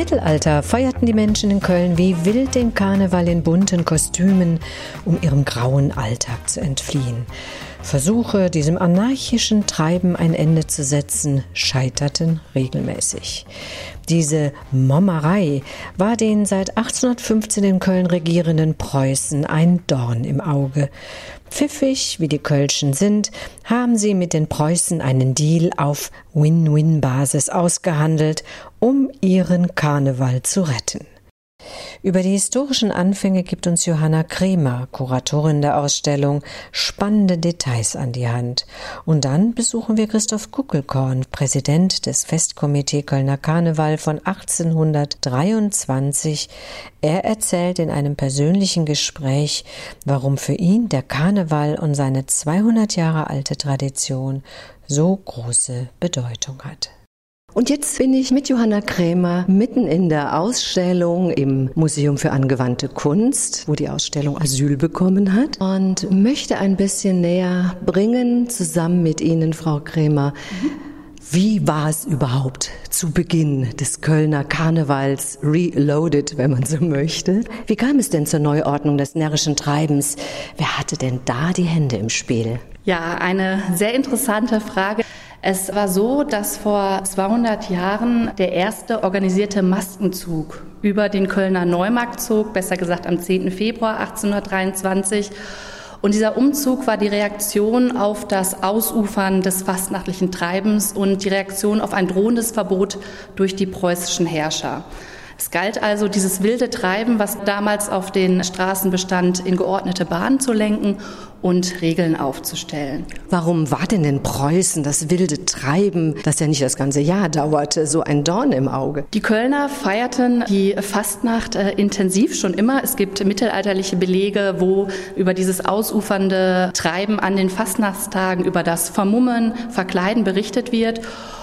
Mittelalter feierten die Menschen in Köln wie wild den Karneval in bunten Kostümen, um ihrem grauen Alltag zu entfliehen. Versuche, diesem anarchischen Treiben ein Ende zu setzen, scheiterten regelmäßig. Diese Mommerei war den seit 1815 in Köln regierenden Preußen ein Dorn im Auge. Pfiffig, wie die Kölschen sind, haben sie mit den Preußen einen Deal auf Win-Win-Basis ausgehandelt, um ihren Karneval zu retten. Über die historischen Anfänge gibt uns Johanna Kremer, Kuratorin der Ausstellung, spannende Details an die Hand. Und dann besuchen wir Christoph Kuckelkorn, Präsident des Festkomitee Kölner Karneval von 1823. Er erzählt in einem persönlichen Gespräch, warum für ihn der Karneval und seine 200 Jahre alte Tradition so große Bedeutung hat. Und jetzt bin ich mit Johanna Krämer mitten in der Ausstellung im Museum für angewandte Kunst, wo die Ausstellung Asyl bekommen hat und möchte ein bisschen näher bringen, zusammen mit Ihnen, Frau Krämer. Wie war es überhaupt zu Beginn des Kölner Karnevals reloaded, wenn man so möchte? Wie kam es denn zur Neuordnung des närrischen Treibens? Wer hatte denn da die Hände im Spiel? Ja, eine sehr interessante Frage. Es war so, dass vor 200 Jahren der erste organisierte Maskenzug über den Kölner Neumarkt zog, besser gesagt am 10. Februar 1823. Und dieser Umzug war die Reaktion auf das Ausufern des fastnachtlichen Treibens und die Reaktion auf ein drohendes Verbot durch die preußischen Herrscher. Es galt also, dieses wilde Treiben, was damals auf den Straßen bestand, in geordnete Bahnen zu lenken und Regeln aufzustellen. Warum war denn in Preußen das wilde Treiben, das ja nicht das ganze Jahr dauerte, so ein Dorn im Auge? Die Kölner feierten die Fastnacht äh, intensiv schon immer. Es gibt mittelalterliche Belege, wo über dieses ausufernde Treiben an den Fastnachtstagen, über das Vermummen, Verkleiden berichtet wird.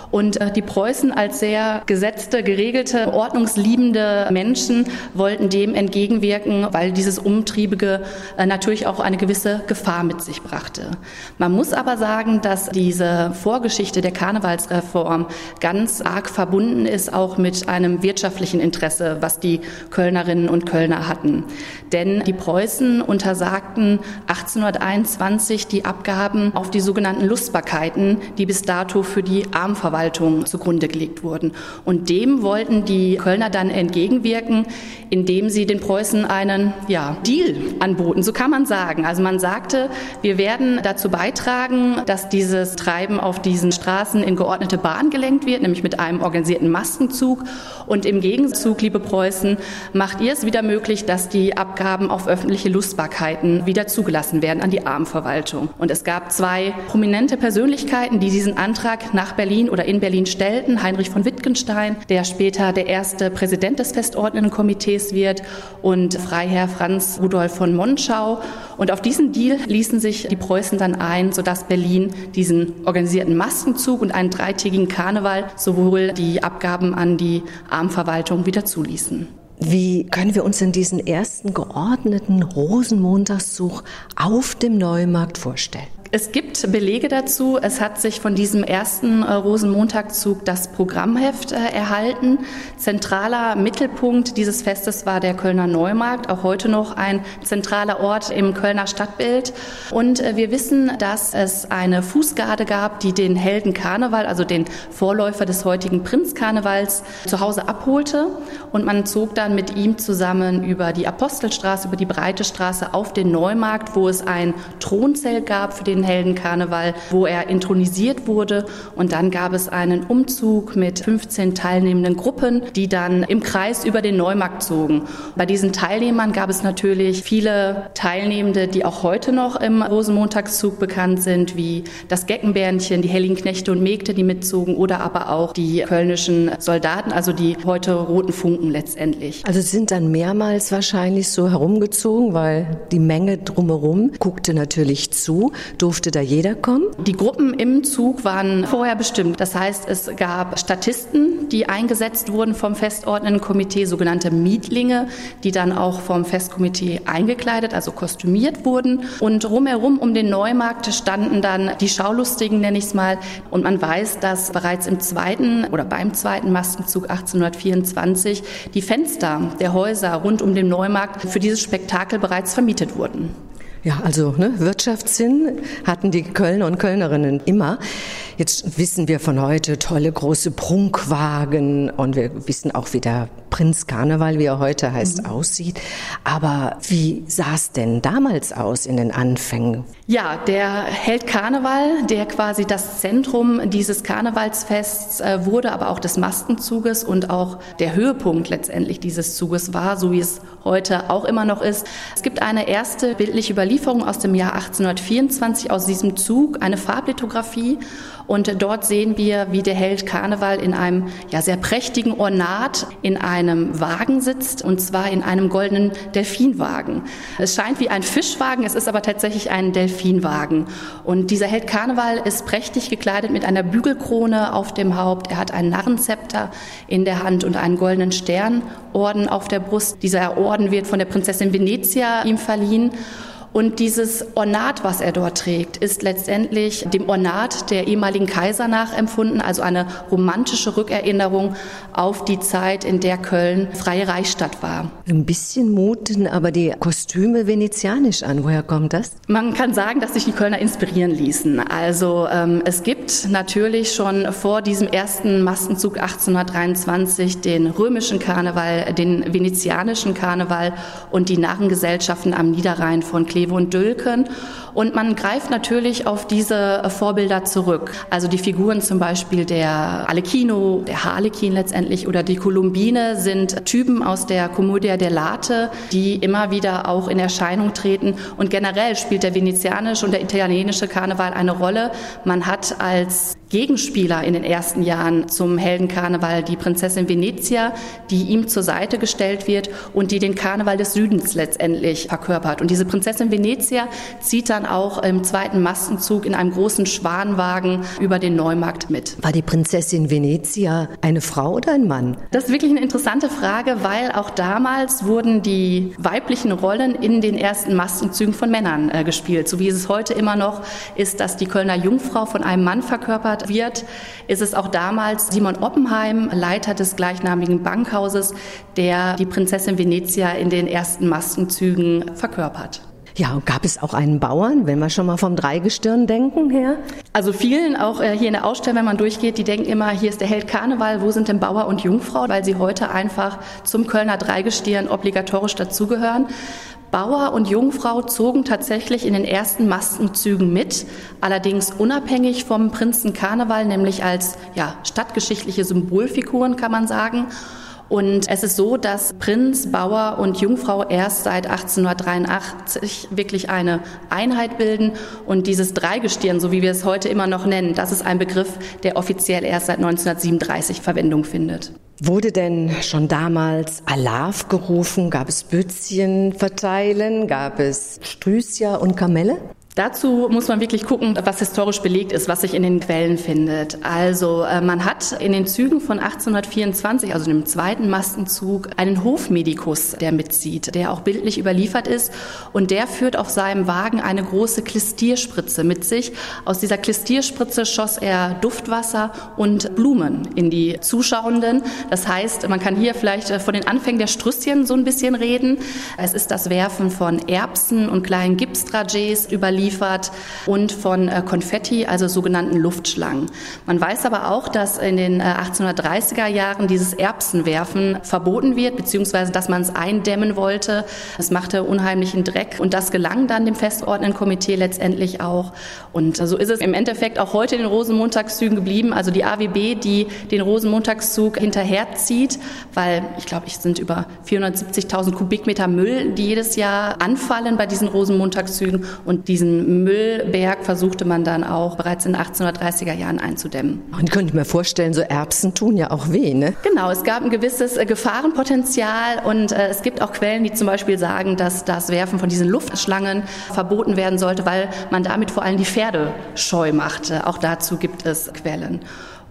Und äh, die Preußen als sehr gesetzte, geregelte, ordnungsliebende Menschen wollten dem entgegenwirken, weil dieses Umtriebige äh, natürlich auch eine gewisse Gefahr mit sich brachte. Man muss aber sagen, dass diese Vorgeschichte der Karnevalsreform ganz arg verbunden ist auch mit einem wirtschaftlichen Interesse, was die Kölnerinnen und Kölner hatten. Denn die Preußen untersagten 1821 die Abgaben auf die sogenannten Lustbarkeiten, die bis dato für die Armverwaltung Verwaltung zugrunde gelegt wurden. Und dem wollten die Kölner dann entgegenwirken, indem sie den Preußen einen ja, Deal anboten, so kann man sagen. Also man sagte, wir werden dazu beitragen, dass dieses Treiben auf diesen Straßen in geordnete Bahn gelenkt wird, nämlich mit einem organisierten Maskenzug. Und im Gegenzug, liebe Preußen, macht ihr es wieder möglich, dass die Abgaben auf öffentliche Lustbarkeiten wieder zugelassen werden an die Armenverwaltung. Und es gab zwei prominente Persönlichkeiten, die diesen Antrag nach Berlin oder in Berlin stellten. Heinrich von Wittgenstein, der später der erste Präsident des Festordnendenkomitees wird und Freiherr Franz Rudolf von Monschau. Und auf diesen Deal ließen sich die Preußen dann ein, sodass Berlin diesen organisierten Maskenzug und einen dreitägigen Karneval sowohl die Abgaben an die Armverwaltung wieder zuließen. Wie können wir uns denn diesen ersten geordneten Rosenmontagszug auf dem Neumarkt vorstellen? Es gibt Belege dazu. Es hat sich von diesem ersten äh, Rosenmontagszug das Programmheft äh, erhalten. Zentraler Mittelpunkt dieses Festes war der Kölner Neumarkt, auch heute noch ein zentraler Ort im Kölner Stadtbild. Und äh, wir wissen, dass es eine Fußgarde gab, die den Helden Karneval, also den Vorläufer des heutigen Prinzkarnevals, zu Hause abholte. Und man zog dann mit ihm zusammen über die Apostelstraße, über die Breite Straße auf den Neumarkt, wo es ein Thronzelt gab für den den Heldenkarneval, wo er intronisiert wurde. Und dann gab es einen Umzug mit 15 teilnehmenden Gruppen, die dann im Kreis über den Neumarkt zogen. Bei diesen Teilnehmern gab es natürlich viele Teilnehmende, die auch heute noch im Rosenmontagszug bekannt sind, wie das Geckenbärnchen, die Hellinknechte und Mägde, die mitzogen, oder aber auch die kölnischen Soldaten, also die heute roten Funken letztendlich. Also sind dann mehrmals wahrscheinlich so herumgezogen, weil die Menge drumherum guckte natürlich zu. Du durfte da jeder kommen? Die Gruppen im Zug waren vorher bestimmt. Das heißt, es gab Statisten, die eingesetzt wurden vom festordnenden Komitee, sogenannte Mietlinge, die dann auch vom Festkomitee eingekleidet, also kostümiert wurden. Und rumherum um den Neumarkt standen dann die Schaulustigen, nenne ich es mal. Und man weiß, dass bereits im zweiten oder beim zweiten Maskenzug 1824 die Fenster der Häuser rund um den Neumarkt für dieses Spektakel bereits vermietet wurden. Ja, also ne, Wirtschaftssinn hatten die Kölner und Kölnerinnen immer. Jetzt wissen wir von heute tolle große Prunkwagen und wir wissen auch, wie der Prinz Karneval, wie er heute heißt, mhm. aussieht. Aber wie sah es denn damals aus in den Anfängen? Ja, der Held Karneval, der quasi das Zentrum dieses Karnevalsfests äh, wurde, aber auch des Maskenzuges und auch der Höhepunkt letztendlich dieses Zuges war, so wie es heute auch immer noch ist. Es gibt eine erste bildliche Überlieferung aus dem Jahr 1824 aus diesem Zug, eine Farblithografie und dort sehen wir, wie der Held Karneval in einem ja, sehr prächtigen Ornat in einem Wagen sitzt, und zwar in einem goldenen Delfinwagen. Es scheint wie ein Fischwagen, es ist aber tatsächlich ein Delfinwagen. Und dieser Held Karneval ist prächtig gekleidet mit einer Bügelkrone auf dem Haupt. Er hat einen Narrenzepter in der Hand und einen goldenen Sternorden auf der Brust. Dieser Orden wird von der Prinzessin Venezia ihm verliehen. Und dieses Ornat, was er dort trägt, ist letztendlich dem Ornat der ehemaligen Kaiser nachempfunden, also eine romantische Rückerinnerung auf die Zeit, in der Köln freie Reichsstadt war. Ein bisschen muten aber die Kostüme venezianisch an. Woher kommt das? Man kann sagen, dass sich die Kölner inspirieren ließen. Also ähm, es gibt natürlich schon vor diesem ersten Massenzug 1823 den römischen Karneval, den venezianischen Karneval und die Narrengesellschaften am Niederrhein von Kleber Kleve und Dülken. Und man greift natürlich auf diese Vorbilder zurück. Also die Figuren zum Beispiel der Alekino, der Harlekin letztendlich oder die Kolumbine sind Typen aus der Commedia dell'arte, die immer wieder auch in Erscheinung treten. Und generell spielt der venezianische und der italienische Karneval eine Rolle. Man hat als Gegenspieler in den ersten Jahren zum Heldenkarneval die Prinzessin Venezia, die ihm zur Seite gestellt wird und die den Karneval des Südens letztendlich verkörpert. Und diese Prinzessin Venezia zieht dann auch im zweiten Mastenzug in einem großen Schwanwagen über den Neumarkt mit. War die Prinzessin Venezia eine Frau oder ein Mann? Das ist wirklich eine interessante Frage, weil auch damals wurden die weiblichen Rollen in den ersten Mastenzügen von Männern äh, gespielt. So wie es heute immer noch ist, dass die Kölner Jungfrau von einem Mann verkörpert wird, ist es auch damals Simon Oppenheim, Leiter des gleichnamigen Bankhauses, der die Prinzessin Venezia in den ersten Mastenzügen verkörpert. Ja, und gab es auch einen Bauern, wenn wir schon mal vom Dreigestirn denken her? Also vielen, auch äh, hier in der Ausstellung, wenn man durchgeht, die denken immer, hier ist der Held Karneval, wo sind denn Bauer und Jungfrau, weil sie heute einfach zum Kölner Dreigestirn obligatorisch dazugehören. Bauer und Jungfrau zogen tatsächlich in den ersten Mastenzügen mit, allerdings unabhängig vom Prinzen Karneval, nämlich als ja, stadtgeschichtliche Symbolfiguren, kann man sagen. Und es ist so, dass Prinz, Bauer und Jungfrau erst seit 1883 wirklich eine Einheit bilden. Und dieses Dreigestirn, so wie wir es heute immer noch nennen, das ist ein Begriff, der offiziell erst seit 1937 Verwendung findet. Wurde denn schon damals Alarv gerufen? Gab es Bützchen verteilen? Gab es Strüßja und Kamelle? Dazu muss man wirklich gucken, was historisch belegt ist, was sich in den Quellen findet. Also äh, man hat in den Zügen von 1824, also dem zweiten Mastenzug, einen Hofmedikus, der mitzieht, der auch bildlich überliefert ist und der führt auf seinem Wagen eine große Klistierspritze mit sich. Aus dieser Klistierspritze schoss er Duftwasser und Blumen in die Zuschauenden. Das heißt, man kann hier vielleicht äh, von den Anfängen der Strüsschen so ein bisschen reden. Es ist das Werfen von Erbsen und kleinen Gipsdragés überliefert geliefert und von äh, Konfetti, also sogenannten Luftschlangen. Man weiß aber auch, dass in den 1830er äh, Jahren dieses Erbsenwerfen verboten wird, beziehungsweise dass man es eindämmen wollte. Es machte unheimlichen Dreck und das gelang dann dem festordnenden Komitee letztendlich auch. Und so ist es im Endeffekt auch heute in den Rosenmontagszügen geblieben. Also die AWB, die den Rosenmontagszug hinterherzieht, weil ich glaube, es sind über 470.000 Kubikmeter Müll, die jedes Jahr anfallen bei diesen Rosenmontagszügen und diesen diesen Müllberg versuchte man dann auch bereits in den 1830er Jahren einzudämmen. Und könnte mir vorstellen, so Erbsen tun ja auch weh, ne? Genau, es gab ein gewisses äh, Gefahrenpotenzial und äh, es gibt auch Quellen, die zum Beispiel sagen, dass das Werfen von diesen Luftschlangen verboten werden sollte, weil man damit vor allem die Pferde scheu machte. Auch dazu gibt es Quellen.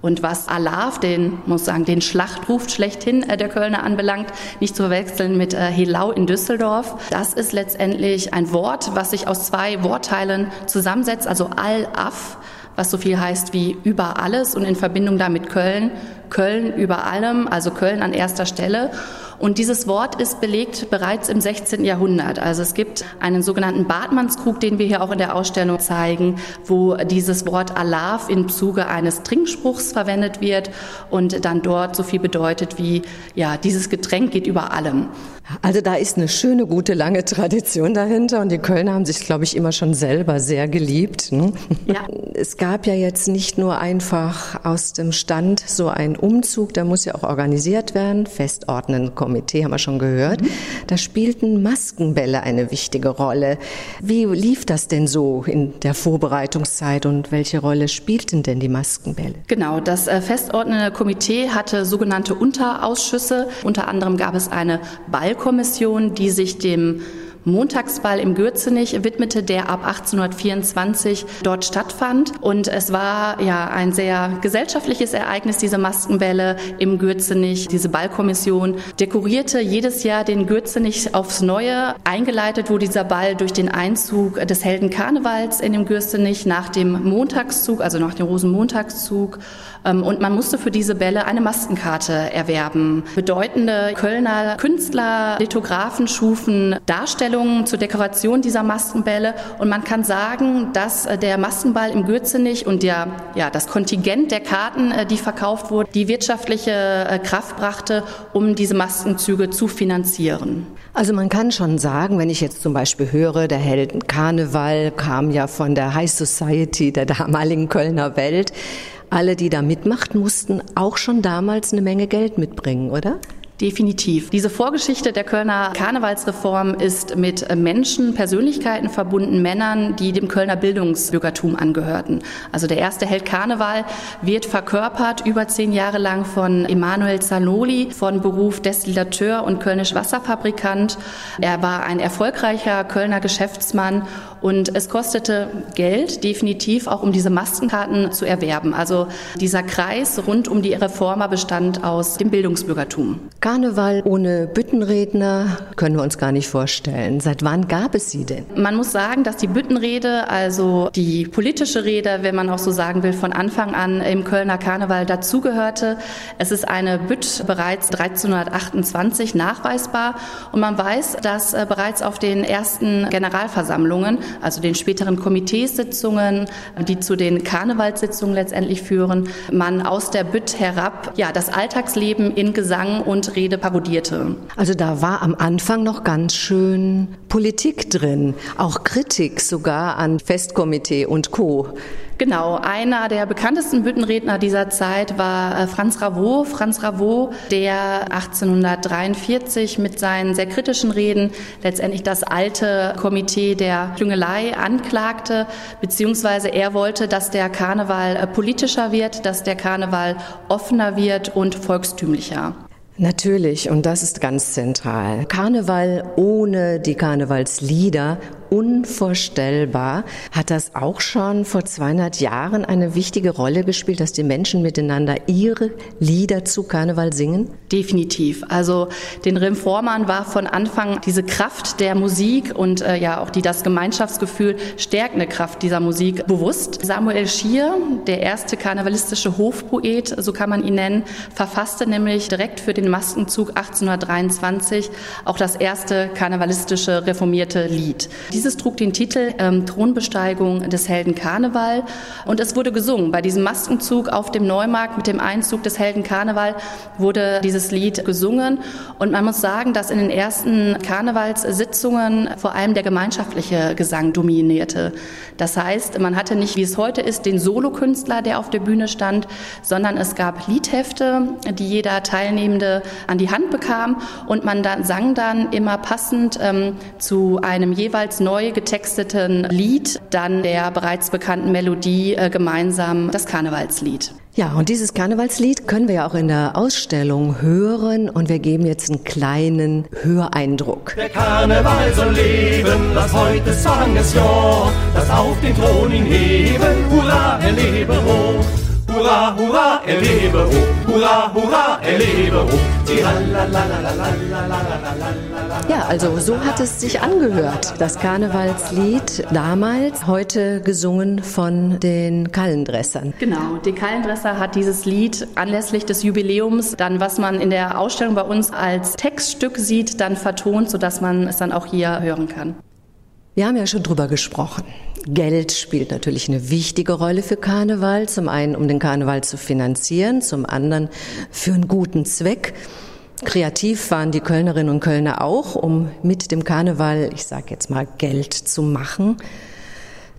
Und was Alav, den, muss sagen, den Schlachtruf schlechthin äh, der Kölner anbelangt, nicht zu verwechseln mit äh, Helau in Düsseldorf, das ist letztendlich ein Wort, was sich aus zwei Wortteilen zusammensetzt, also Al-Af, was so viel heißt wie über alles und in Verbindung damit Köln, Köln über allem, also Köln an erster Stelle. Und dieses Wort ist belegt bereits im 16. Jahrhundert. Also es gibt einen sogenannten Bartmannskrug, den wir hier auch in der Ausstellung zeigen, wo dieses Wort Alav im Zuge eines Trinkspruchs verwendet wird und dann dort so viel bedeutet wie, ja, dieses Getränk geht über allem. Also da ist eine schöne, gute, lange Tradition dahinter und die Kölner haben sich, glaube ich, immer schon selber sehr geliebt. Ne? Ja. Es gab ja jetzt nicht nur einfach aus dem Stand so ein Umzug, der muss ja auch organisiert werden, festordnen Komitee, haben wir schon gehört. Da spielten Maskenbälle eine wichtige Rolle. Wie lief das denn so in der Vorbereitungszeit und welche Rolle spielten denn die Maskenbälle? Genau, das äh, festordnende Komitee hatte sogenannte Unterausschüsse. Unter anderem gab es eine Ballkommission, die sich dem Montagsball im Gürzenich widmete, der ab 1824 dort stattfand. Und es war ja ein sehr gesellschaftliches Ereignis, diese Maskenbälle im Gürzenich. Diese Ballkommission dekorierte jedes Jahr den Gürzenich aufs Neue. Eingeleitet wurde dieser Ball durch den Einzug des Heldenkarnevals in dem Gürzenich nach dem Montagszug, also nach dem Rosenmontagszug. Ähm, und man musste für diese Bälle eine Maskenkarte erwerben. Bedeutende Kölner Künstler, Lithografen schufen Darstellungen zur Dekoration dieser Maskenbälle. Und man kann sagen, dass äh, der Maskenball im Gürzenich und der, ja, das Kontingent der Karten, äh, die verkauft wurden, die wirtschaftliche äh, Kraft brachte, um diese Maskenzüge zu finanzieren. Also man kann schon sagen, wenn ich jetzt zum Beispiel höre, der Helden Karneval kam ja von der High Society der damaligen Kölner Welt, alle, die da mitmachten, mussten auch schon damals eine Menge Geld mitbringen, oder? Definitiv. Diese Vorgeschichte der Kölner Karnevalsreform ist mit Menschen, Persönlichkeiten verbunden, Männern, die dem Kölner Bildungsbürgertum angehörten. Also der erste Held Karneval wird verkörpert über zehn Jahre lang von Emanuel Zanoli, von Beruf Destillateur und Kölnisch Wasserfabrikant. Er war ein erfolgreicher Kölner Geschäftsmann und es kostete Geld, definitiv, auch um diese Maskenkarten zu erwerben. Also dieser Kreis rund um die Reformer bestand aus dem Bildungsbürgertum. Karneval ohne Büttenredner können wir uns gar nicht vorstellen. Seit wann gab es sie denn? Man muss sagen, dass die Büttenrede, also die politische Rede, wenn man auch so sagen will, von Anfang an im Kölner Karneval dazugehörte. Es ist eine Bütt bereits 1328 nachweisbar und man weiß, dass äh, bereits auf den ersten Generalversammlungen, also den späteren Komiteesitzungen, die zu den Karnevalssitzungen letztendlich führen, man aus der Bütt herab ja das Alltagsleben in Gesang und Rede parodierte. Also da war am Anfang noch ganz schön Politik drin, auch Kritik sogar an Festkomitee und Co. Genau, einer der bekanntesten Büttenredner dieser Zeit war äh, Franz Ravot. Franz Ravot, der 1843 mit seinen sehr kritischen Reden letztendlich das alte Komitee der Klüngelei anklagte, beziehungsweise er wollte, dass der Karneval äh, politischer wird, dass der Karneval offener wird und volkstümlicher. Natürlich, und das ist ganz zentral. Karneval ohne die Karnevalslieder unvorstellbar. Hat das auch schon vor 200 Jahren eine wichtige Rolle gespielt, dass die Menschen miteinander ihre Lieder zu Karneval singen? Definitiv. Also den Reformern war von Anfang diese Kraft der Musik und äh, ja auch die das Gemeinschaftsgefühl stärkende Kraft dieser Musik bewusst. Samuel Schier, der erste karnevalistische Hofpoet, so kann man ihn nennen, verfasste nämlich direkt für den Maskenzug 1823 auch das erste karnevalistische reformierte Lied. Dieses trug den Titel ähm, Thronbesteigung des Helden Karneval und es wurde gesungen. Bei diesem Maskenzug auf dem Neumarkt mit dem Einzug des Helden Karneval wurde dieses Lied gesungen und man muss sagen, dass in den ersten Karnevalssitzungen vor allem der gemeinschaftliche Gesang dominierte. Das heißt, man hatte nicht, wie es heute ist, den Solokünstler, der auf der Bühne stand, sondern es gab Liedhefte, die jeder Teilnehmende an die Hand bekam und man dann sang dann immer passend ähm, zu einem jeweils neu getexteten Lied dann der bereits bekannten Melodie äh, gemeinsam das Karnevalslied. Ja, und dieses Karnevalslied können wir ja auch in der Ausstellung hören und wir geben jetzt einen kleinen Höreindruck. Der Karneval soll leben, das heute Sanges Jahr, das auf den Thron ihn heben, hurra, er lebe hoch. Hurra, hurra, er lebe hoch, hurra, hurra, er lebe hoch. Ja, also so hat es sich angehört. Das Karnevalslied damals, heute gesungen von den Kallendressern. Genau, die Kallendresser hat dieses Lied anlässlich des Jubiläums dann, was man in der Ausstellung bei uns als Textstück sieht, dann vertont, sodass man es dann auch hier hören kann. Wir haben ja schon drüber gesprochen. Geld spielt natürlich eine wichtige Rolle für Karneval. Zum einen, um den Karneval zu finanzieren, zum anderen für einen guten Zweck. Kreativ waren die Kölnerinnen und Kölner auch, um mit dem Karneval, ich sage jetzt mal, Geld zu machen.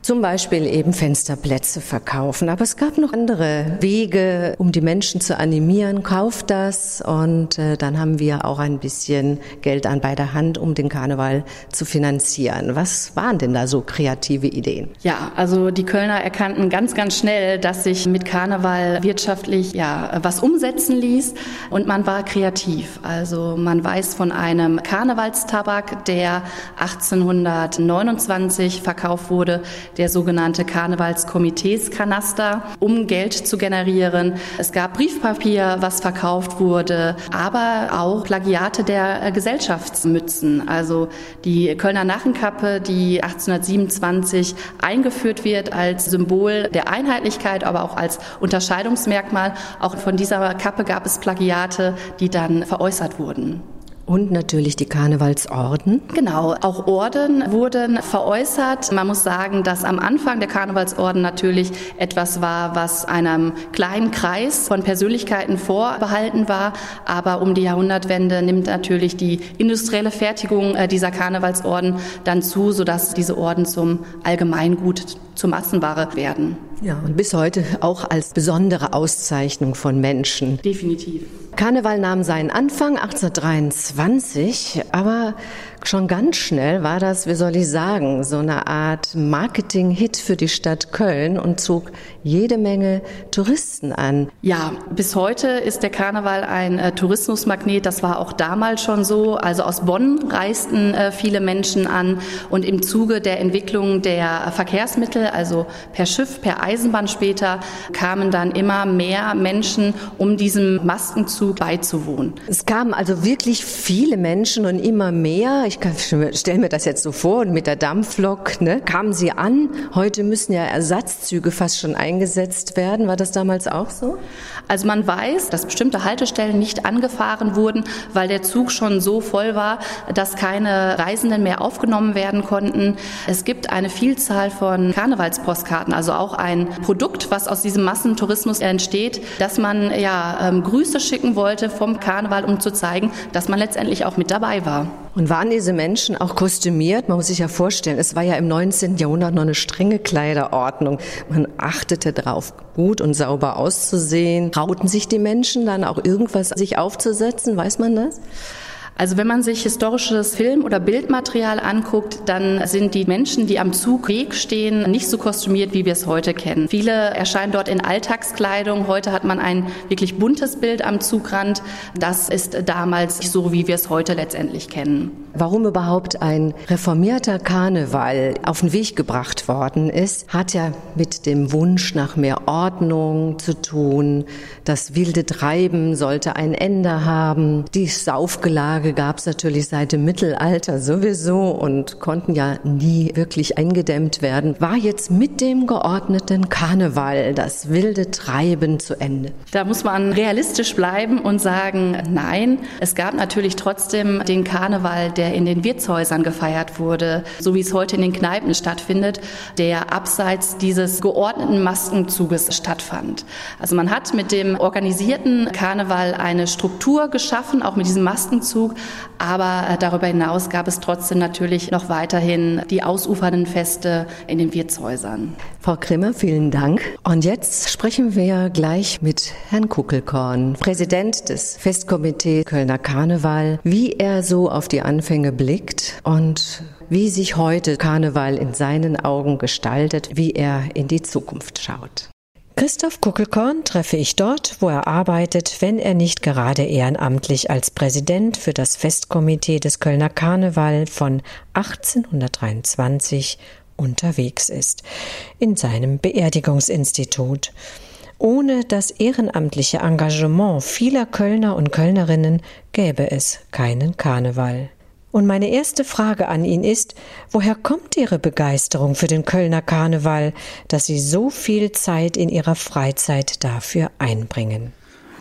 Zum Beispiel eben Fensterplätze verkaufen. Aber es gab noch andere Wege, um die Menschen zu animieren. Kauft das und äh, dann haben wir auch ein bisschen Geld an bei der Hand, um den Karneval zu finanzieren. Was waren denn da so kreative Ideen? Ja, also die Kölner erkannten ganz, ganz schnell, dass sich mit Karneval wirtschaftlich ja was umsetzen ließ und man war kreativ. Also man weiß von einem Karnevalstabak, der 1829 verkauft wurde, der sogenannte Karnevalskomiteeskanaster, um Geld zu generieren. Es gab Briefpapier, was verkauft wurde, aber auch Plagiate der äh, Gesellschaftsmützen. Also die Kölner Nachenkappe, die 1827 eingeführt wird als Symbol der Einheitlichkeit, aber auch als Unterscheidungsmerkmal. Auch von dieser Kappe gab es Plagiate, die dann veräußert wurden. Und natürlich die Karnevalsorden. Genau, auch Orden wurden veräußert. Man muss sagen, dass am Anfang der Karnevalsorden natürlich etwas war, was einem kleinen Kreis von Persönlichkeiten vorbehalten war. Aber um die Jahrhundertwende nimmt natürlich die industrielle Fertigung äh, dieser Karnevalsorden dann zu, sodass diese Orden zum Allgemeingut, zur Massenware werden. Ja, und bis heute auch als besondere Auszeichnung von Menschen. Definitiv. Karneval nahm seinen Anfang 1823, aber schon ganz schnell war das, wie soll ich sagen, so eine Art Marketing-Hit für die Stadt Köln und zog jede Menge Touristen an. Ja, bis heute ist der Karneval ein äh, Tourismusmagnet. Das war auch damals schon so. Also aus Bonn reisten äh, viele Menschen an und im Zuge der Entwicklung der Verkehrsmittel, also per Schiff, per Eisenbahn später, kamen dann immer mehr Menschen, um diesem Maskenzug beizuwohnen. Es kamen also wirklich viele Menschen und immer mehr. Ich stelle mir das jetzt so vor, mit der Dampflok ne, kamen sie an. Heute müssen ja Ersatzzüge fast schon eingesetzt werden. War das damals auch so? Also man weiß, dass bestimmte Haltestellen nicht angefahren wurden, weil der Zug schon so voll war, dass keine Reisenden mehr aufgenommen werden konnten. Es gibt eine Vielzahl von Karnevalspostkarten, also auch ein Produkt, was aus diesem Massentourismus entsteht, dass man ja ähm, Grüße schicken wollte vom Karneval, um zu zeigen, dass man letztendlich auch mit dabei war. Und waren diese Menschen auch kostümiert? Man muss sich ja vorstellen, es war ja im 19. Jahrhundert noch eine strenge Kleiderordnung. Man achtete darauf, gut und sauber auszusehen. Trauten sich die Menschen dann auch irgendwas sich aufzusetzen? Weiß man das? Also wenn man sich historisches Film- oder Bildmaterial anguckt, dann sind die Menschen, die am Zugweg stehen, nicht so kostümiert, wie wir es heute kennen. Viele erscheinen dort in Alltagskleidung. Heute hat man ein wirklich buntes Bild am Zugrand. Das ist damals nicht so, wie wir es heute letztendlich kennen. Warum überhaupt ein reformierter Karneval auf den Weg gebracht worden ist, hat ja mit dem Wunsch nach mehr Ordnung zu tun. Das wilde Treiben sollte ein Ende haben. Die Saufgelage Tage gab es natürlich seit dem Mittelalter sowieso und konnten ja nie wirklich eingedämmt werden. War jetzt mit dem geordneten Karneval das wilde Treiben zu Ende? Da muss man realistisch bleiben und sagen, nein, es gab natürlich trotzdem den Karneval, der in den Wirtshäusern gefeiert wurde, so wie es heute in den Kneipen stattfindet, der abseits dieses geordneten Maskenzuges stattfand. Also man hat mit dem organisierten Karneval eine Struktur geschaffen, auch mit diesem Maskenzug, Aber äh, darüber hinaus gab es trotzdem natürlich noch weiterhin die ausufernden Feste in den Wirtshäusern. Frau Krimmer, vielen Dank. Und jetzt sprechen wir gleich mit Herrn Kuckelkorn, Präsident des Festkomitees Kölner Karneval, wie er so auf die Anfänge blickt und wie sich heute Karneval in seinen Augen gestaltet, wie er in die Zukunft schaut. Christoph Kuckelkorn treffe ich dort, wo er arbeitet, wenn er nicht gerade ehrenamtlich als Präsident für das Festkomitee des Kölner Karneval von 1823 unterwegs ist, in seinem Beerdigungsinstitut. Ohne das ehrenamtliche Engagement vieler Kölner und Kölnerinnen gäbe es keinen Karneval. Und meine erste Frage an ihn ist, woher kommt Ihre Begeisterung für den Kölner Karneval, dass Sie so viel Zeit in Ihrer Freizeit dafür einbringen?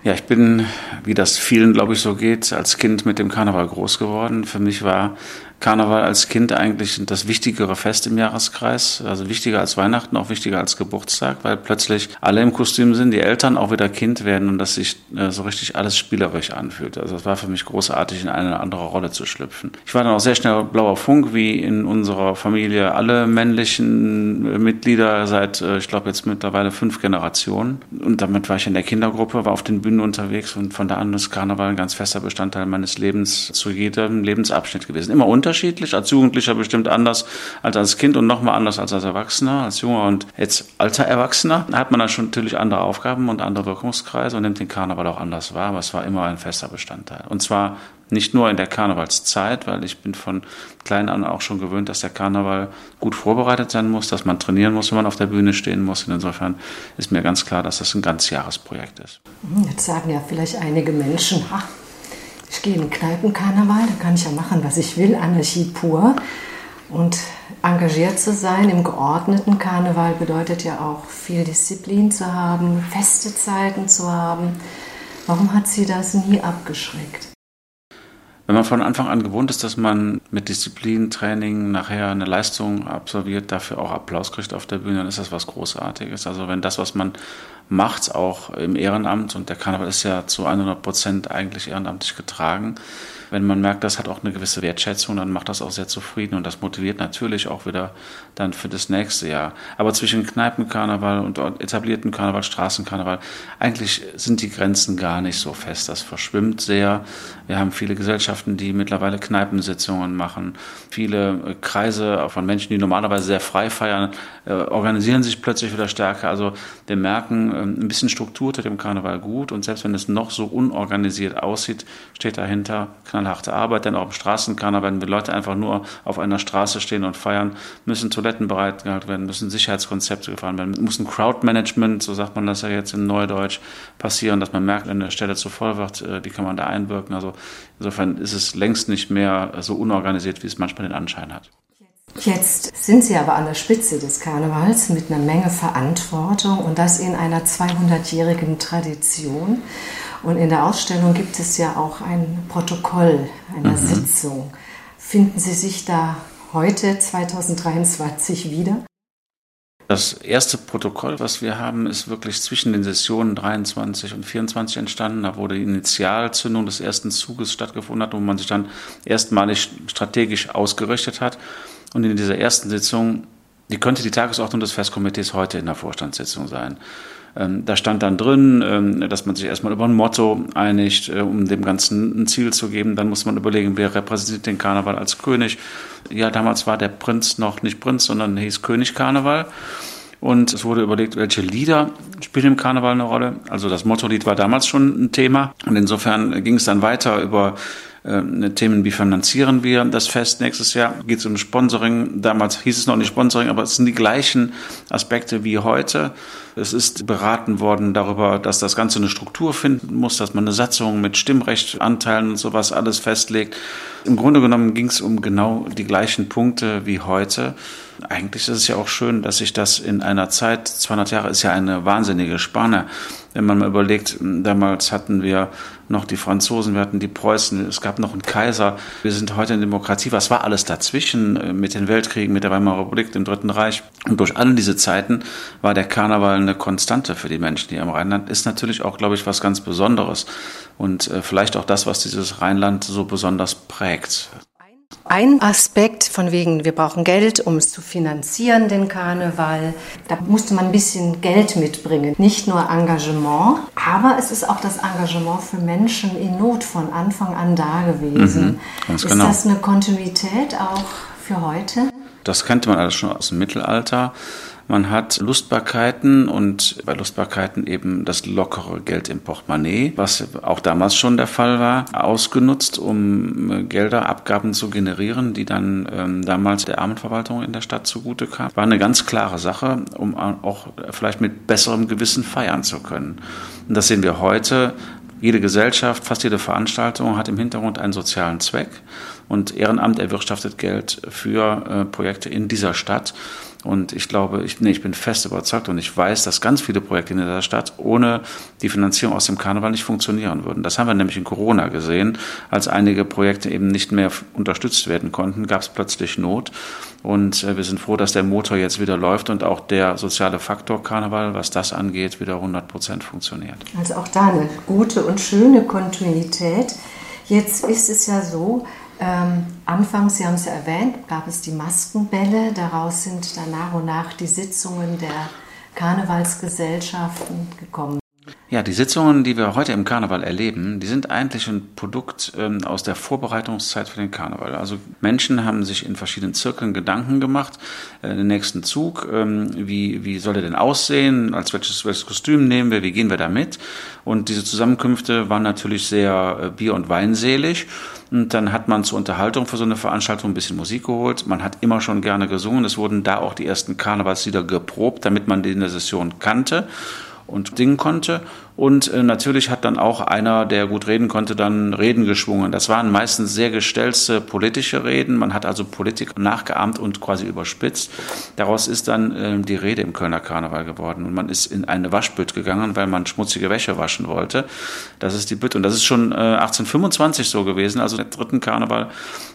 Ja, ich bin, wie das vielen, glaube ich, so geht, als Kind mit dem Karneval groß geworden. Für mich war Karneval als Kind eigentlich das wichtigere Fest im Jahreskreis, also wichtiger als Weihnachten, auch wichtiger als Geburtstag, weil plötzlich alle im Kostüm sind, die Eltern auch wieder Kind werden und dass sich äh, so richtig alles spielerisch anfühlt. Also es war für mich großartig, in eine andere Rolle zu schlüpfen. Ich war dann auch sehr schnell blauer Funk, wie in unserer Familie alle männlichen äh, Mitglieder seit, äh, ich glaube jetzt mittlerweile fünf Generationen. Und damit war ich in der Kindergruppe, war auf den Bühnen unterwegs und von da an ist Karneval ein ganz fester Bestandteil meines Lebens zu jedem Lebensabschnitt gewesen. Immer unter unterschiedlich, als Jugendlicher bestimmt anders als als Kind und nochmal anders als als Erwachsener, als junger und jetzt alter Erwachsener. Hat man dann schon natürlich andere Aufgaben und andere Wirkungskreise und nimmt den Karneval auch anders wahr, aber es war immer ein fester Bestandteil. Und zwar nicht nur in der Karnevalszeit, weil ich bin von klein an auch schon gewöhnt, dass der Karneval gut vorbereitet sein muss, dass man trainieren muss, wenn man auf der Bühne stehen muss. Und insofern ist mir ganz klar, dass das ein ganzjahresprojekt ist. Jetzt sagen ja vielleicht einige Menschen, ach, ich gehe in den Kneipenkarneval, da kann ich ja machen, was ich will, Anarchie pur. Und engagiert zu sein im geordneten Karneval bedeutet ja auch viel Disziplin zu haben, feste Zeiten zu haben. Warum hat sie das nie abgeschreckt? Wenn man von Anfang an gewohnt ist, dass man mit Disziplin, Training nachher eine Leistung absolviert, dafür auch Applaus kriegt auf der Bühne, dann ist das was Großartiges. Also wenn das, was man macht, auch im Ehrenamt, und der Karneval ist ja zu 100 Prozent eigentlich ehrenamtlich getragen, wenn man merkt, das hat auch eine gewisse Wertschätzung, dann macht das auch sehr zufrieden und das motiviert natürlich auch wieder dann für das nächste Jahr. Aber zwischen Kneipenkarneval und etablierten Karneval, Straßenkarneval, eigentlich sind die Grenzen gar nicht so fest. Das verschwimmt sehr. Wir haben viele Gesellschaften, die mittlerweile Kneipensitzungen machen. Viele äh, Kreise von Menschen, die normalerweise sehr frei feiern, äh, organisieren sich plötzlich wieder stärker. Also wir merken, ein bisschen Struktur tut dem Karneval gut und selbst wenn es noch so unorganisiert aussieht, steht dahinter knallharte Arbeit, denn auch im Straßenkarneval, wenn wir Leute einfach nur auf einer Straße stehen und feiern, müssen Toiletten bereitgehalten werden, müssen Sicherheitskonzepte gefahren werden, muss ein Crowdmanagement, so sagt man das ja jetzt in Neudeutsch, passieren, dass man merkt, wenn eine Stelle zu voll wird, äh, die kann man da einwirken. Also insofern ist es längst nicht mehr so unorganisiert, wie es manchmal den Anschein hat. Jetzt sind Sie aber an der Spitze des Karnevals mit einer Menge Verantwortung und das in einer 200-jährigen Tradition. Und in der Ausstellung gibt es ja auch ein Protokoll einer mhm. Sitzung. Finden Sie sich da heute, 2023, wieder? Das erste Protokoll, was wir haben, ist wirklich zwischen den Sessionen 23 und 24 entstanden. Da wurde die Initialzündung des ersten Zuges stattgefunden, wo man sich dann erstmalig strategisch ausgerichtet hat. Und in dieser ersten Sitzung, die könnte die Tagesordnung des Festkomitees heute in der Vorstandssitzung sein. Ähm, da stand dann drin, ähm, dass man sich erstmal über ein Motto einigt, äh, um dem Ganzen ein Ziel zu geben. Dann muss man überlegen, wer repräsentiert den Karneval als König. Ja, damals war der Prinz noch nicht Prinz, sondern hieß König Karneval. Und es wurde überlegt, welche Lieder spielen im Karneval eine Rolle. Also das Motto-Lied war damals schon ein Thema. Und insofern ging es dann weiter über äh, Themen, wie finanzieren wir das Fest nächstes Jahr? Geht es um Sponsoring? Damals hieß es noch nicht Sponsoring, aber es sind die gleichen Aspekte wie heute. Es ist beraten worden darüber, dass das Ganze eine Struktur finden muss, dass man eine Satzung mit Stimmrechtanteilen und sowas alles festlegt. Im Grunde genommen ging es um genau die gleichen Punkte wie heute. Eigentlich ist es ja auch schön, dass sich das in einer Zeit, 200 Jahre ist ja eine wahnsinnige Spanne, wenn man mal überlegt, damals hatten wir noch die Franzosen, wir hatten die Preußen, es gab noch einen Kaiser. Wir sind heute eine Demokratie. Was war alles dazwischen äh, mit den Weltkriegen, mit der Weimarer Republik, dem Dritten Reich? Und durch all diese Zeiten war der Karneval eine Konstante für die Menschen hier im Rheinland. Ist natürlich auch, glaube ich, was ganz Besonderes. Und äh, vielleicht auch das, was dieses Rheinland so besonders prägt. Ein Aspekt von wegen, wir brauchen Geld, um es zu finanzieren, den Karneval. Da musste man ein bisschen Geld mitbringen. Nicht nur Engagement, aber es ist auch das Engagement für Menschen in Not von Anfang an da gewesen. Mhm, ist genau. das eine Kontinuität auch für heute? Das kannte man alles schon aus dem Mittelalter. Man hat Lustbarkeiten und bei Lustbarkeiten eben das lockere Geld im Portemonnaie, was auch damals schon der Fall war, ausgenutzt, um äh, Gelder, Abgaben zu generieren, die dann ähm, damals der Armenverwaltung in der Stadt zugute kamen. War eine ganz klare Sache, um auch vielleicht mit besserem Gewissen feiern zu können. Und das sehen wir heute. Jede Gesellschaft, fast jede Veranstaltung hat im Hintergrund einen sozialen Zweck und Ehrenamt erwirtschaftet Geld für äh, Projekte in dieser Stadt. Und ich glaube, ich, nee, ich bin fest überzeugt und ich weiß, dass ganz viele Projekte in der Stadt ohne die Finanzierung aus dem Karneval nicht funktionieren würden. Das haben wir nämlich in Corona gesehen. Als einige Projekte eben nicht mehr unterstützt werden konnten, gab es plötzlich Not. Und äh, wir sind froh, dass der Motor jetzt wieder läuft und auch der soziale Faktor Karneval, was das angeht, wieder 100 Prozent funktioniert. Also auch da eine gute und schöne Kontinuität. Jetzt ist es ja so, ähm, anfangs, Sie haben es ja erwähnt, gab es die Maskenbälle. Daraus sind dann nach und nach die Sitzungen der Karnevalsgesellschaften gekommen. Ja, die Sitzungen, die wir heute im Karneval erleben, die sind eigentlich ein Produkt ähm, aus der Vorbereitungszeit für den Karneval. Also Menschen haben sich in verschiedenen Zirkeln Gedanken gemacht, äh, den nächsten Zug, ähm, wie, wie soll der denn aussehen, als welches, welches Kostüm nehmen wir, wie gehen wir da mit? Und diese Zusammenkünfte waren natürlich sehr äh, bier- und weinselig. Und dann hat man zur Unterhaltung für so eine Veranstaltung ein bisschen Musik geholt. Man hat immer schon gerne gesungen. Es wurden da auch die ersten Karnevalslieder geprobt, damit man die in der Session kannte und singen konnte. Und äh, natürlich hat dann auch einer, der gut reden konnte, dann Reden geschwungen. Das waren meistens sehr gestellte politische Reden. Man hat also Politik nachgeahmt und quasi überspitzt. Daraus ist dann äh, die Rede im Kölner Karneval geworden. Und man ist in eine Waschbütt gegangen, weil man schmutzige Wäsche waschen wollte. Das ist die Bütte. Und das ist schon äh, 1825 so gewesen, also der dritten Karneval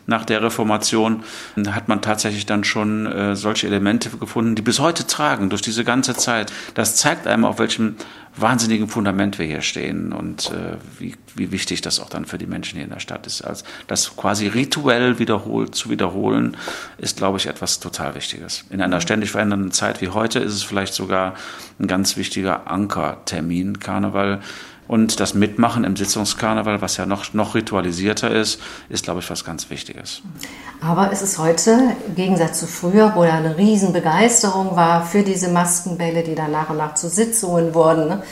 nach der Reformation, hat man tatsächlich dann schon äh, solche Elemente gefunden, die bis heute tragen, durch diese ganze Zeit. Das zeigt einem, auf welchem wahnsinnigen Fundament wir hier stehen und äh, wie, wie wichtig das auch dann für die Menschen hier in der Stadt ist. Also das quasi rituell wiederholt zu wiederholen, ist, glaube ich, etwas total Wichtiges. In einer ständig verändernden Zeit wie heute ist es vielleicht sogar ein ganz wichtiger Ankertermin, Karneval, und das Mitmachen im Sitzungskarneval, was ja noch, noch ritualisierter ist, ist, glaube ich, was ganz Wichtiges. Aber es ist heute, im Gegensatz zu früher, wo ja eine Riesenbegeisterung war für diese Maskenbälle, die dann nach und nach zu Sitzungen wurden. Ne?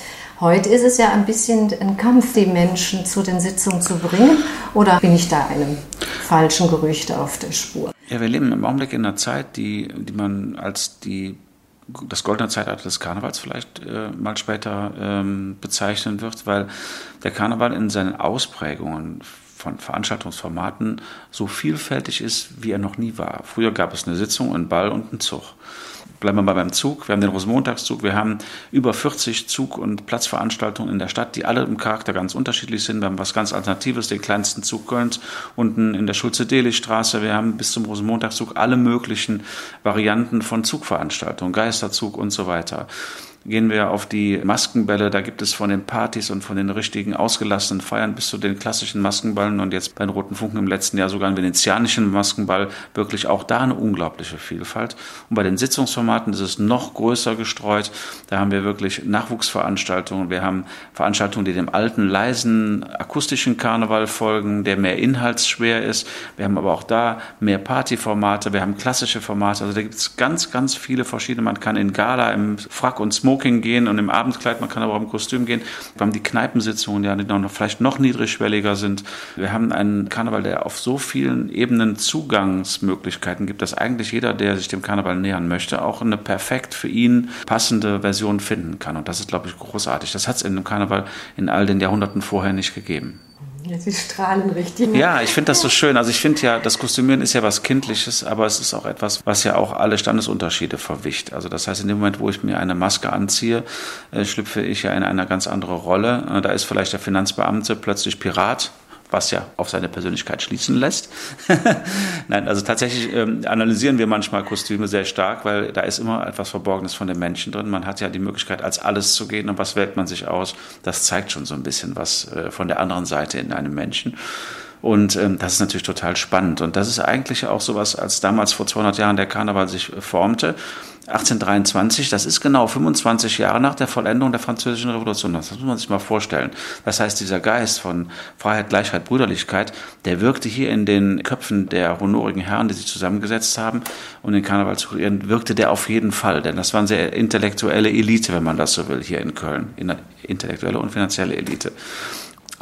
Heute ist es ja ein bisschen ein Kampf, die Menschen zu den Sitzungen zu bringen. Oder bin ich da einem falschen Gerücht auf der Spur? Ja, wir leben im Augenblick in einer Zeit, die, die man als die das goldene Zeitalter des Karnevals vielleicht äh, mal später ähm, bezeichnen wird, weil der Karneval in seinen Ausprägungen von Veranstaltungsformaten so vielfältig ist, wie er noch nie war. Früher gab es eine Sitzung, einen Ball und einen Zug bleiben wir mal beim Zug. Wir haben den Rosenmontagszug, wir haben über 40 Zug- und Platzveranstaltungen in der Stadt, die alle im Charakter ganz unterschiedlich sind. Wir haben was ganz Alternatives, den kleinsten Zug Kölns unten in der Schulze-Delig-Straße. Wir haben bis zum Rosenmontagszug alle möglichen Varianten von Zugveranstaltungen, Geisterzug und so weiter. Gehen wir auf die Maskenbälle, da gibt es von den Partys und von den richtigen ausgelassenen Feiern bis zu den klassischen Maskenballen und jetzt bei den Roten Funken im letzten Jahr sogar einen venezianischen Maskenball, wirklich auch da eine unglaubliche Vielfalt. Und bei den Sitzungsformaten ist es noch größer gestreut. Da haben wir wirklich Nachwuchsveranstaltungen. Wir haben Veranstaltungen, die dem alten, leisen, akustischen Karneval folgen, der mehr inhaltsschwer ist. Wir haben aber auch da mehr Partyformate, wir haben klassische Formate. Also da gibt es ganz, ganz viele verschiedene. Man kann in Gala, im Frack und Smoke Smoking gehen und im Abendkleid, man kann aber auch im Kostüm gehen. Wir haben die Kneipensitzungen, die noch vielleicht noch niedrigschwelliger sind. Wir haben einen Karneval, der auf so vielen Ebenen Zugangsmöglichkeiten gibt, dass eigentlich jeder, der sich dem Karneval nähern möchte, auch eine perfekt für ihn passende Version finden kann. Und das ist, glaube ich, großartig. Das hat es in dem Karneval in all den Jahrhunderten vorher nicht gegeben. Sie strahlen richtig. Ja, ich finde das so schön. Also ich finde ja, das Kostümieren ist ja was Kindliches, aber es ist auch etwas, was ja auch alle Standesunterschiede verwicht. Also das heißt, in dem Moment, wo ich mir eine Maske anziehe, äh, schlüpfe ich ja in eine ganz andere Rolle. Äh, da ist vielleicht der Finanzbeamte plötzlich Pirat was ja auf seine Persönlichkeit schließen lässt. Nein, also tatsächlich ähm, analysieren wir manchmal Kostüme sehr stark, weil da ist immer etwas Verborgenes von den Menschen drin. Man hat ja die Möglichkeit, als alles zu gehen und was wählt man sich aus? Das zeigt schon so ein bisschen was äh, von der anderen Seite in einem Menschen. Und ähm, das ist natürlich total spannend. Und das ist eigentlich auch sowas, als damals vor 200 Jahren der Karneval sich äh, formte. 1823, das ist genau 25 Jahre nach der Vollendung der Französischen Revolution. Das muss man sich mal vorstellen. Das heißt, dieser Geist von Freiheit, Gleichheit, Brüderlichkeit, der wirkte hier in den Köpfen der honorigen Herren, die sich zusammengesetzt haben, um den Karneval zu kreieren, wirkte der auf jeden Fall. Denn das war eine sehr intellektuelle Elite, wenn man das so will, hier in Köln. Intellektuelle und finanzielle Elite.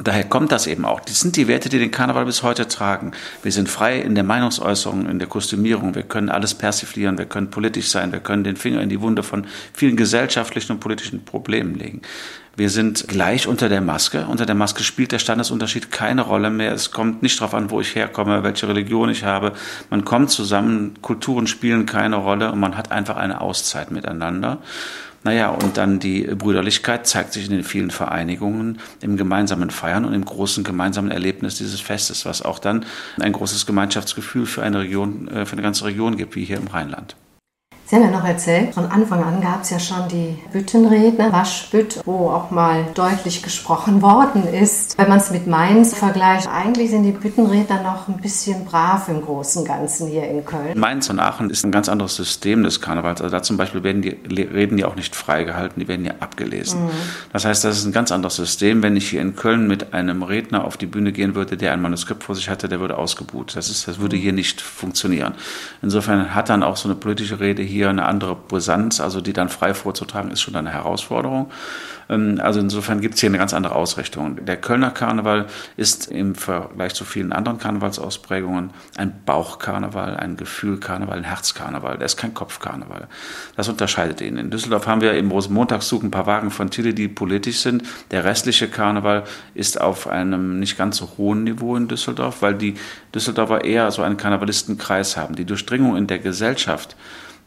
Daher kommt das eben auch. Das sind die Werte, die den Karneval bis heute tragen. Wir sind frei in der Meinungsäußerung, in der Kostümierung. Wir können alles persiflieren. Wir können politisch sein. Wir können den Finger in die Wunde von vielen gesellschaftlichen und politischen Problemen legen. Wir sind gleich unter der Maske. Unter der Maske spielt der Standesunterschied keine Rolle mehr. Es kommt nicht darauf an, wo ich herkomme, welche Religion ich habe. Man kommt zusammen, Kulturen spielen keine Rolle und man hat einfach eine Auszeit miteinander. Naja, und dann die Brüderlichkeit zeigt sich in den vielen Vereinigungen, im gemeinsamen Feiern und im großen gemeinsamen Erlebnis dieses Festes, was auch dann ein großes Gemeinschaftsgefühl für eine Region, äh, für eine ganze Region gibt, wie hier im Rheinland. Sie haben ja noch erzählt, von Anfang an gab es ja schon die Büttenredner, Waschbütt, wo auch mal deutlich gesprochen worden ist. Wenn man es mit Mainz vergleicht, eigentlich sind die Büttenredner noch ein bisschen brav im Großen und Ganzen hier in Köln. Mainz und Aachen ist ein ganz anderes System des Karnevals. Also da zum Beispiel werden die Reden ja auch nicht freigehalten, die werden ja abgelesen. Mhm. Das heißt, das ist ein ganz anderes System. Wenn ich hier in Köln mit einem Redner auf die Bühne gehen würde, der ein Manuskript vor sich hatte, der würde ausgebuht. Das, ist, das würde hier nicht funktionieren. Insofern hat dann auch so eine politische Rede hier hier eine andere Brisanz, also die dann frei vorzutragen, ist schon eine Herausforderung. Ähm, also insofern gibt es hier eine ganz andere Ausrichtung. Der Kölner Karneval ist im Vergleich zu vielen anderen Karnevalsausprägungen ein Bauchkarneval, ein Gefühlkarneval, ein Herzkarneval. Der ist kein Kopfkarneval. Das unterscheidet ihn. In Düsseldorf haben wir im Rosenmontagszug ein paar Wagen von Tille, die politisch sind. Der restliche Karneval ist auf einem nicht ganz so hohen Niveau in Düsseldorf, weil die Düsseldorfer eher so einen Karnevalistenkreis haben. Die Durchdringung in der Gesellschaft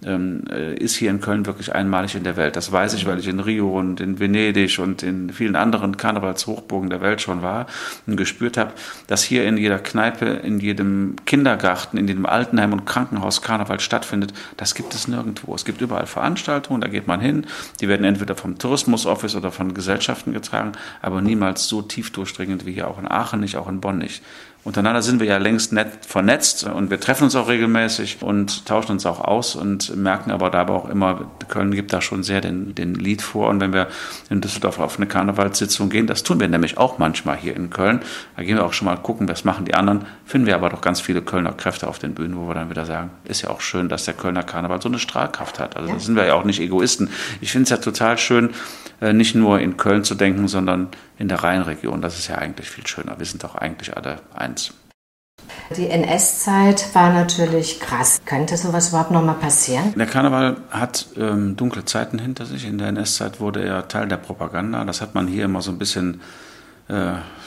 ist hier in Köln wirklich einmalig in der Welt. Das weiß ich, weil ich in Rio und in Venedig und in vielen anderen Karnevalshochburgen der Welt schon war und gespürt habe, dass hier in jeder Kneipe, in jedem Kindergarten, in jedem Altenheim und Krankenhaus Karneval stattfindet. Das gibt es nirgendwo. Es gibt überall Veranstaltungen, da geht man hin. Die werden entweder vom Tourismusoffice oder von Gesellschaften getragen, aber niemals so tief durchdringend wie hier auch in Aachen nicht, auch in Bonn nicht. Untereinander sind wir ja längst nett vernetzt und wir treffen uns auch regelmäßig und tauschen uns auch aus und merken aber dabei auch immer, Köln gibt da schon sehr den, den Lied vor. Und wenn wir in Düsseldorf auf eine Karnevalssitzung gehen, das tun wir nämlich auch manchmal hier in Köln, da gehen wir auch schon mal gucken, was machen die anderen, finden wir aber doch ganz viele Kölner Kräfte auf den Bühnen, wo wir dann wieder sagen, ist ja auch schön, dass der Kölner Karneval so eine Strahlkraft hat. Also da sind wir ja auch nicht Egoisten. Ich finde es ja total schön, äh, nicht nur in Köln zu denken, sondern in der Rheinregion. Das ist ja eigentlich viel schöner. Wir sind doch eigentlich alle eins. Die NS-Zeit war natürlich krass. Könnte sowas überhaupt noch mal passieren? Der Karneval hat ähm, dunkle Zeiten hinter sich. In der NS-Zeit wurde er Teil der Propaganda. Das hat man hier immer so ein bisschen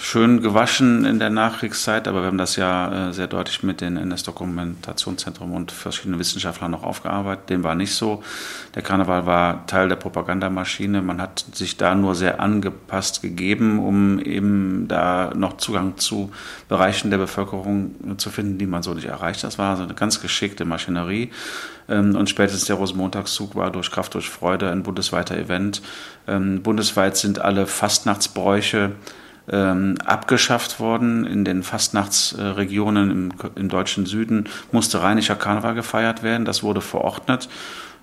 schön gewaschen in der Nachkriegszeit, aber wir haben das ja äh, sehr deutlich mit den NS-Dokumentationszentrum und verschiedenen Wissenschaftlern noch aufgearbeitet. Dem war nicht so. Der Karneval war Teil der Propagandamaschine. Man hat sich da nur sehr angepasst gegeben, um eben da noch Zugang zu Bereichen der Bevölkerung zu finden, die man so nicht erreicht. Das war also eine ganz geschickte Maschinerie. Ähm, und spätestens der Rosenmontagszug war durch Kraft durch Freude ein bundesweiter Event. Ähm, bundesweit sind alle Fastnachtsbräuche ähm, abgeschafft worden. In den Fastnachtsregionen im, im, deutschen Süden musste rheinischer Karneval gefeiert werden. Das wurde verordnet.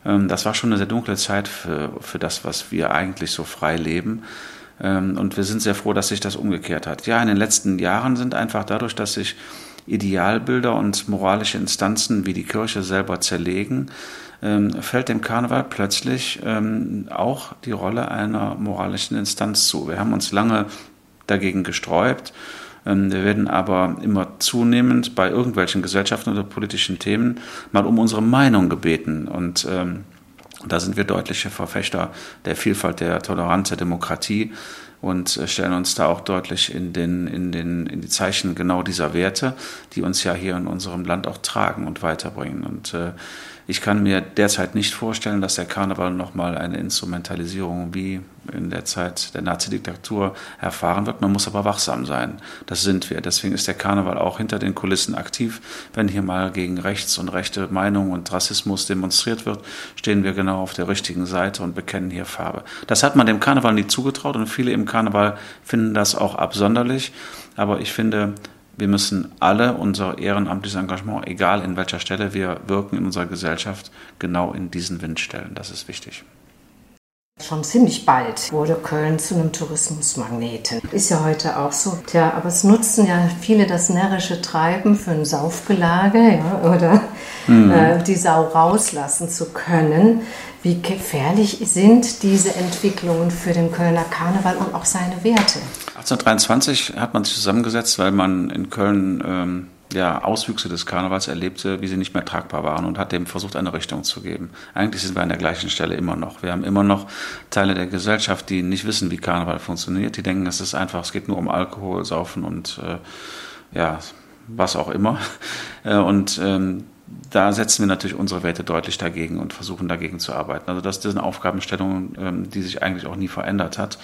Ähm, das war schon eine sehr dunkle Zeit für, für das, was wir eigentlich so frei leben. Ähm, und wir sind sehr froh, dass sich das umgekehrt hat. Ja, in den letzten Jahren sind einfach dadurch, dass sich Idealbilder und moralische Instanzen wie die Kirche selber zerlegen, ähm, fällt dem Karneval plötzlich ähm, auch die Rolle einer moralischen Instanz zu. Wir haben uns lange dagegen gesträubt. Ähm, wir werden aber immer zunehmend bei irgendwelchen Gesellschaften oder politischen Themen mal um unsere Meinung gebeten. Und ähm, Da sind wir deutliche Verfechter der Vielfalt, der Toleranz, der Demokratie und äh, stellen uns da auch deutlich in, den, in, den, in die Zeichen genau dieser Werte, die uns ja hier in unserem Land auch tragen und weiterbringen. Und äh, ich kann mir derzeit nicht vorstellen, dass der Karneval nochmal eine Instrumentalisierung wie in der Zeit der Nazi-Diktatur erfahren wird. Man muss aber wachsam sein. Das sind wir. Deswegen ist der Karneval auch hinter den Kulissen aktiv. Wenn hier mal gegen rechts und rechte Meinung und Rassismus demonstriert wird, stehen wir genau auf der richtigen Seite und bekennen hier Farbe. Das hat man dem Karneval nie zugetraut und viele im Karneval finden das auch absonderlich. Aber ich finde, wir müssen alle unser ehrenamtliches Engagement, egal in welcher Stelle wir wirken in unserer Gesellschaft, genau in diesen Wind stellen. Das ist wichtig. Schon ziemlich bald wurde Köln zu einem Tourismusmagneten. Ist ja heute auch so. Tja, aber es nutzen ja viele das närrische Treiben für ein Saufgelage ja, oder mhm. äh, die Sau rauslassen zu können. Wie gefährlich sind diese Entwicklungen für den Kölner Karneval und auch seine Werte? 1823 hat man sich zusammengesetzt, weil man in Köln ähm, ja, Auswüchse des Karnevals erlebte, wie sie nicht mehr tragbar waren und hat dem versucht, eine Richtung zu geben. Eigentlich sind wir an der gleichen Stelle immer noch. Wir haben immer noch Teile der Gesellschaft, die nicht wissen, wie Karneval funktioniert. Die denken, es ist einfach, es geht nur um Alkohol, Saufen und äh, ja, was auch immer. Äh, und ähm, da setzen wir natürlich unsere Werte deutlich dagegen und versuchen dagegen zu arbeiten. Also das ist eine Aufgabenstellung, ähm, die sich eigentlich auch nie verändert hat.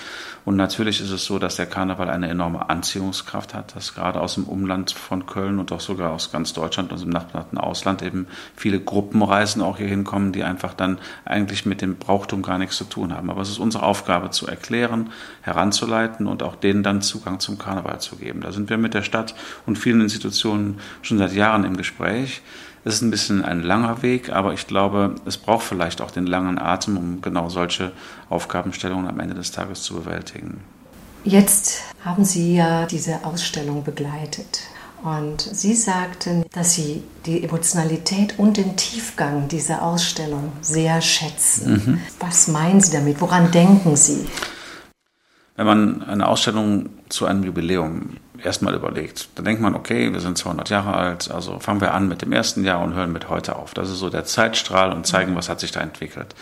Und natürlich ist es so, dass der Karneval eine enorme Anziehungskraft hat, dass gerade aus dem Umland von Köln und auch sogar aus ganz Deutschland und dem nachbarten Ausland eben viele Gruppenreisen auch hier hinkommen, die einfach dann eigentlich mit dem Brauchtum gar nichts zu tun haben. Aber es ist unsere Aufgabe zu erklären, heranzuleiten und auch denen dann Zugang zum Karneval zu geben. Da sind wir mit der Stadt und vielen Institutionen schon seit Jahren im Gespräch. Es ist ein bisschen ein langer Weg, aber ich glaube, es braucht vielleicht auch den langen Atem, um genau solche Aufgabenstellungen am Ende des Tages zu bewältigen. Jetzt haben Sie ja diese Ausstellung begleitet. Und Sie sagten, dass Sie die Emotionalität und den Tiefgang dieser Ausstellung sehr schätzen. Mhm. Was meinen Sie damit? Woran denken Sie? Wenn man eine Ausstellung zu einem Jubiläum erstmal überlegt. Da denkt man, okay, wir sind 200 Jahre alt, also fangen wir an mit dem ersten Jahr und hören mit heute auf. Das ist so der Zeitstrahl und zeigen, was hat sich da entwickelt.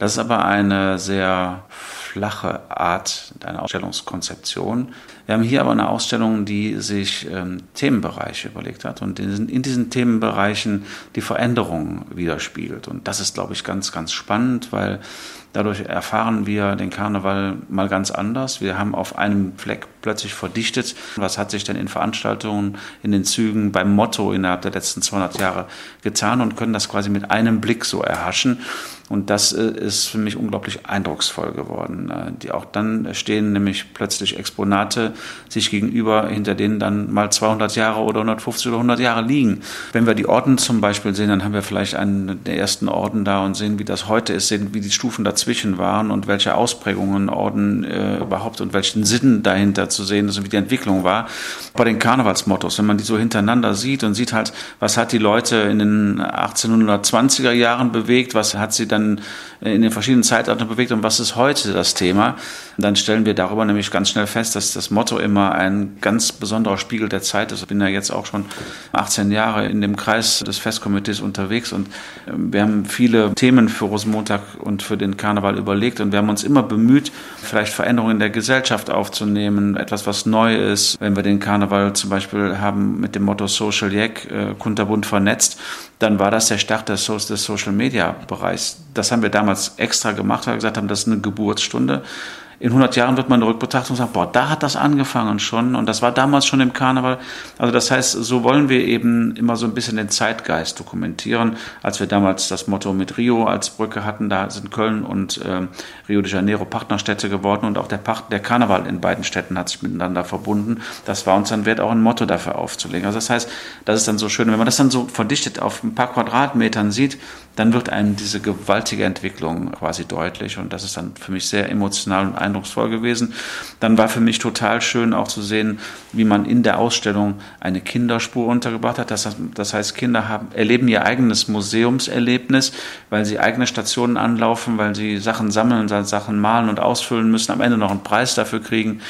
Das ist aber eine sehr flache Art einer Ausstellungskonzeption. Wir haben hier aber eine Ausstellung, die sich ähm, Themenbereiche überlegt hat und in, in diesen Themenbereichen die Veränderungen widerspiegelt. Und das ist, glaube ich, ganz, ganz spannend, weil Dadurch erfahren wir den Karneval mal ganz anders. Wir haben auf einem Fleck plötzlich verdichtet. Was hat sich denn in Veranstaltungen, in den Zügen, beim Motto innerhalb der letzten 200 Jahre getan und können das quasi mit einem Blick so erhaschen. Und das äh, ist für mich unglaublich eindrucksvoll geworden. Äh, die auch dann stehen nämlich plötzlich Exponate sich gegenüber, hinter denen dann mal 200 Jahre oder 150 oder 100 Jahre liegen. Wenn wir die Orden zum Beispiel sehen, dann haben wir vielleicht einen der ersten Orden da und sehen, wie das heute ist, sehen, wie die Stufen dazwischen waren und welche Ausprägungen Orden äh, überhaupt und welchen Sinn dahinter zu sehen ist und wie die Entwicklung war. Bei den Karnevalsmottos, wenn man die so hintereinander sieht und sieht halt, was hat die Leute in den 1820er Jahren bewegt, was hat sie dann dann in den verschiedenen Zeitaltern bewegt und was ist heute das Thema, dann stellen wir darüber nämlich ganz schnell fest, dass das Motto immer ein ganz besonderer Spiegel der Zeit ist. Ich bin ja jetzt auch schon 18 Jahre in dem Kreis des Festkomitees unterwegs und ähm, wir haben viele Themen für Rosenmontag und für den Karneval überlegt und wir haben uns immer bemüht, vielleicht Veränderungen in der Gesellschaft aufzunehmen, etwas, was neu ist. Wenn wir den Karneval zum Beispiel haben mit dem Motto Social Jack, äh, kunterbunt vernetzt, dann war das der Start des, Social Media Bereichs. Das haben wir damals extra gemacht, weil wir gesagt haben, das ist eine Geburtsstunde in 100 Jahren wird man eine Rückbetrachtung sagen, boah, da hat das angefangen schon und das war damals schon im Karneval. Also das heißt, so wollen wir eben immer so ein bisschen den Zeitgeist dokumentieren. Als wir damals das Motto mit Rio als Brücke hatten, da sind Köln und äh, Rio de Janeiro Partnerstädte geworden und auch der, Part der Karneval in beiden Städten hat sich miteinander verbunden. Das war uns dann wert, auch ein Motto dafür aufzulegen. Also das heißt, das ist dann so schön, wenn man das dann so verdichtet auf ein paar Quadratmetern sieht, dann wird einem diese gewaltige Entwicklung quasi deutlich und das ist dann für mich sehr emotional und eindrucksvoll gewesen. Dann war für mich total schön auch zu sehen, wie man in der Ausstellung eine Kinderspur untergebracht hat. Das, das heißt, Kinder haben, erleben ihr eigenes Museumserlebnis, weil sie eigene Stationen anlaufen, weil sie Sachen sammeln, Sachen malen und ausfüllen müssen, am Ende noch einen Preis dafür kriegen.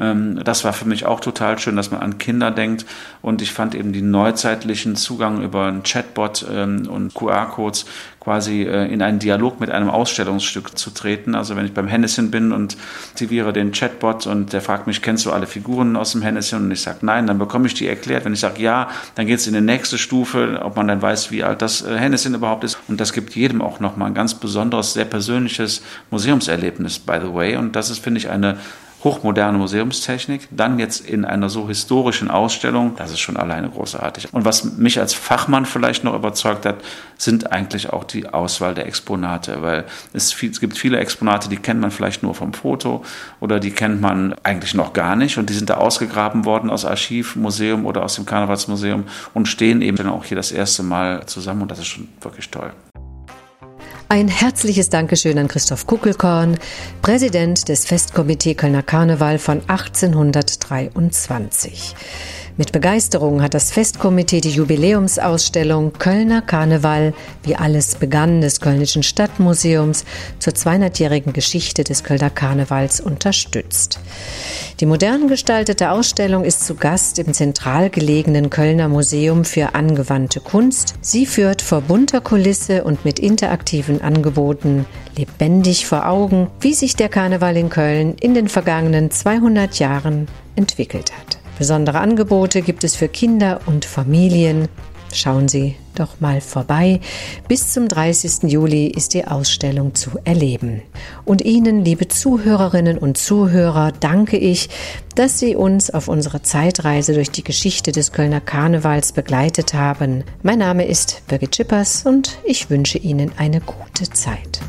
Ähm, das war für mich auch total schön, dass man an Kinder denkt. Und ich fand eben die neuzeitlichen Zugang über einen Chatbot ähm, und QR-Codes quasi äh, in einen Dialog mit einem Ausstellungsstück zu treten. Also wenn ich beim Hennessy bin und aktiviere den Chatbot und der fragt mich, kennst du alle Figuren aus dem Hennessy? Und ich sage nein, dann bekomme ich die erklärt. Wenn ich sage ja, dann geht es in die nächste Stufe, ob man dann weiß, wie alt das äh, Hennessy überhaupt ist. Und das gibt jedem auch nochmal ein ganz besonderes, sehr persönliches Museumserlebnis, by the way. Und das ist, finde ich, eine hochmoderne Museumstechnik, dann jetzt in einer so historischen Ausstellung, das ist schon alleine großartig. Und was mich als Fachmann vielleicht noch überzeugt hat, sind eigentlich auch die Auswahl der Exponate, weil es, viel, es gibt viele Exponate, die kennt man vielleicht nur vom Foto oder die kennt man eigentlich noch gar nicht und die sind da ausgegraben worden aus Archiv, Museum oder aus dem Karnevalsmuseum und stehen eben dann auch hier das erste Mal zusammen und das ist schon wirklich toll. Ein herzliches Dankeschön an Christoph Kuckelkorn, Präsident des Festkomitee Kölner Karneval von 1823. Mit Begeisterung hat das Festkomitee die Jubiläumsausstellung Kölner Karneval, wie alles begann, des Kölnischen Stadtmuseums zur 200-jährigen Geschichte des Kölner Karnevals unterstützt. Die modern gestaltete Ausstellung ist zu Gast im zentral gelegenen Kölner Museum für angewandte Kunst. Sie führt vor bunter Kulisse und mit interaktiven Angeboten lebendig vor Augen, wie sich der Karneval in Köln in den vergangenen 200 Jahren entwickelt hat. Besondere Angebote gibt es für Kinder und Familien. Schauen Sie doch mal vorbei. Bis zum 30. Juli ist die Ausstellung zu erleben. Und Ihnen, liebe Zuhörerinnen und Zuhörer, danke ich, dass Sie uns auf unserer Zeitreise durch die Geschichte des Kölner Karnevals begleitet haben. Mein Name ist Birgit Schippers und ich wünsche Ihnen eine gute Zeit.